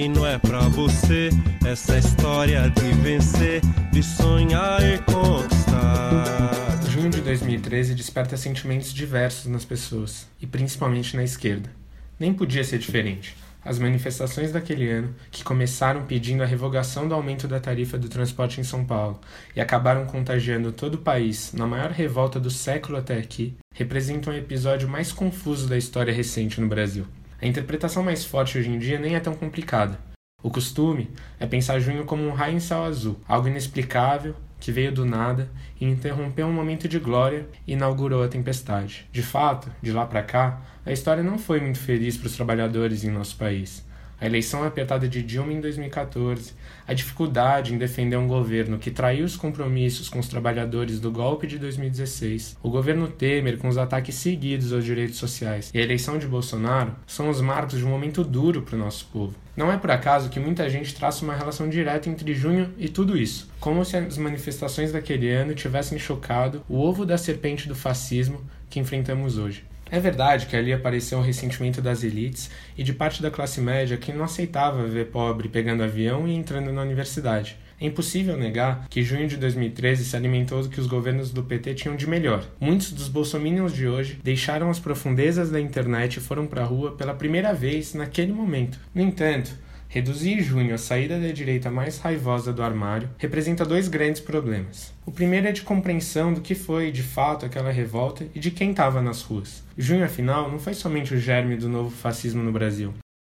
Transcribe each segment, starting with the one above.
que não é pra você. Essa história de vencer, de sonhar e conquistar. Junho de 2013 desperta sentimentos diversos nas pessoas, e principalmente na esquerda. Nem podia ser diferente. As manifestações daquele ano, que começaram pedindo a revogação do aumento da tarifa do transporte em São Paulo e acabaram contagiando todo o país na maior revolta do século até aqui, representam o episódio mais confuso da história recente no Brasil. A interpretação mais forte hoje em dia nem é tão complicada. O costume é pensar junho como um raio em céu azul, algo inexplicável, que veio do nada e interrompeu um momento de glória e inaugurou a tempestade. De fato, de lá para cá, a história não foi muito feliz para os trabalhadores em nosso país. A eleição apertada de Dilma em 2014, a dificuldade em defender um governo que traiu os compromissos com os trabalhadores do golpe de 2016, o governo Temer com os ataques seguidos aos direitos sociais e a eleição de Bolsonaro são os marcos de um momento duro para o nosso povo. Não é por acaso que muita gente traça uma relação direta entre junho e tudo isso, como se as manifestações daquele ano tivessem chocado o ovo da serpente do fascismo que enfrentamos hoje. É verdade que ali apareceu o ressentimento das elites e de parte da classe média que não aceitava ver pobre pegando avião e entrando na universidade. É impossível negar que junho de 2013 se alimentou do que os governos do PT tinham de melhor. Muitos dos bolsominions de hoje deixaram as profundezas da internet e foram para a rua pela primeira vez naquele momento. No entanto, Reduzir junho a saída da direita mais raivosa do armário representa dois grandes problemas. O primeiro é de compreensão do que foi, de fato, aquela revolta e de quem estava nas ruas. Junho, afinal, não foi somente o germe do novo fascismo no Brasil.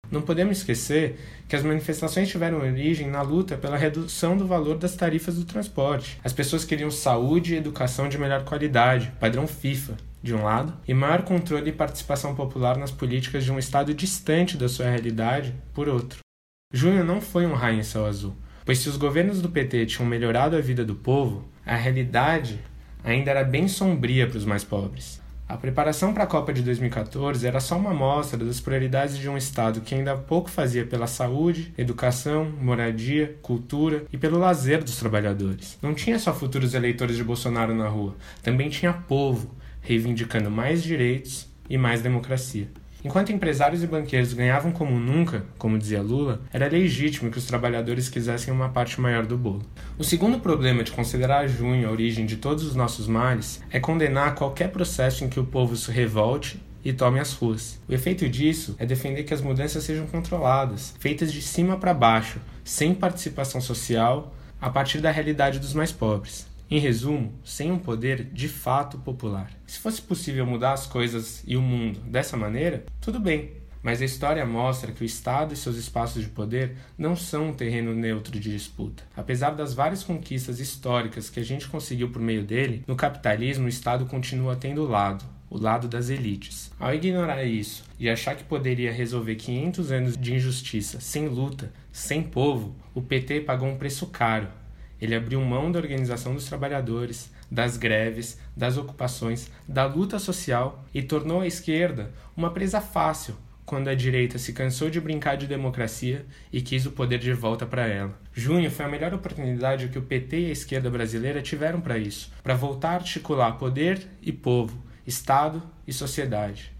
Não podemos esquecer que as manifestações tiveram origem na luta pela redução do valor das tarifas do transporte. As pessoas queriam saúde e educação de melhor qualidade, padrão FIFA, de um lado, e maior controle e participação popular nas políticas de um Estado distante da sua realidade, por outro. Junho não foi um raio em céu azul, pois se os governos do PT tinham melhorado a vida do povo, a realidade ainda era bem sombria para os mais pobres. A preparação para a Copa de 2014 era só uma amostra das prioridades de um Estado que ainda pouco fazia pela saúde, educação, moradia, cultura e pelo lazer dos trabalhadores. Não tinha só futuros eleitores de Bolsonaro na rua, também tinha povo reivindicando mais direitos e mais democracia. Enquanto empresários e banqueiros ganhavam como nunca, como dizia Lula, era legítimo que os trabalhadores quisessem uma parte maior do bolo. O segundo problema de considerar junho a origem de todos os nossos males é condenar qualquer processo em que o povo se revolte e tome as ruas. O efeito disso é defender que as mudanças sejam controladas, feitas de cima para baixo, sem participação social, a partir da realidade dos mais pobres. Em resumo, sem um poder de fato popular. Se fosse possível mudar as coisas e o mundo dessa maneira, tudo bem. Mas a história mostra que o Estado e seus espaços de poder não são um terreno neutro de disputa. Apesar das várias conquistas históricas que a gente conseguiu por meio dele, no capitalismo o Estado continua tendo lado, o lado das elites. Ao ignorar isso e achar que poderia resolver 500 anos de injustiça sem luta, sem povo, o PT pagou um preço caro ele abriu mão da organização dos trabalhadores, das greves, das ocupações, da luta social e tornou a esquerda uma presa fácil quando a direita se cansou de brincar de democracia e quis o poder de volta para ela. Junho foi a melhor oportunidade que o PT e a esquerda brasileira tiveram para isso, para voltar a articular poder e povo, Estado e sociedade.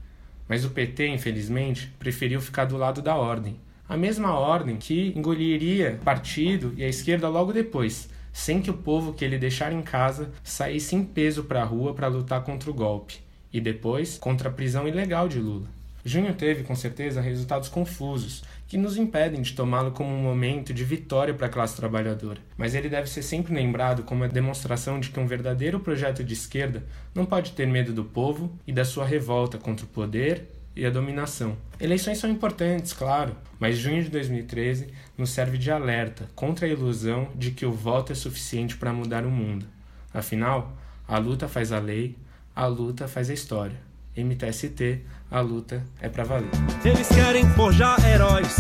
Mas o PT, infelizmente, preferiu ficar do lado da ordem, a mesma ordem que engoliria o partido e a esquerda logo depois, sem que o povo que ele deixara em casa saísse em peso para a rua para lutar contra o golpe e depois contra a prisão ilegal de Lula. Junho teve, com certeza, resultados confusos, que nos impedem de tomá-lo como um momento de vitória para a classe trabalhadora, mas ele deve ser sempre lembrado como a demonstração de que um verdadeiro projeto de esquerda não pode ter medo do povo e da sua revolta contra o poder e a dominação. Eleições são importantes, claro, mas junho de 2013 nos serve de alerta contra a ilusão de que o voto é suficiente para mudar o mundo. Afinal, a luta faz a lei, a luta faz a história. MTST, a luta é para valer. Eles querem forjar heróis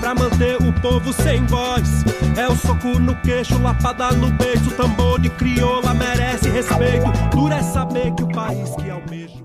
para manter o povo sem voz. É o soco no queixo, lapada no beijo, tambor de crioula merece respeito. Dura é saber que o país que almejo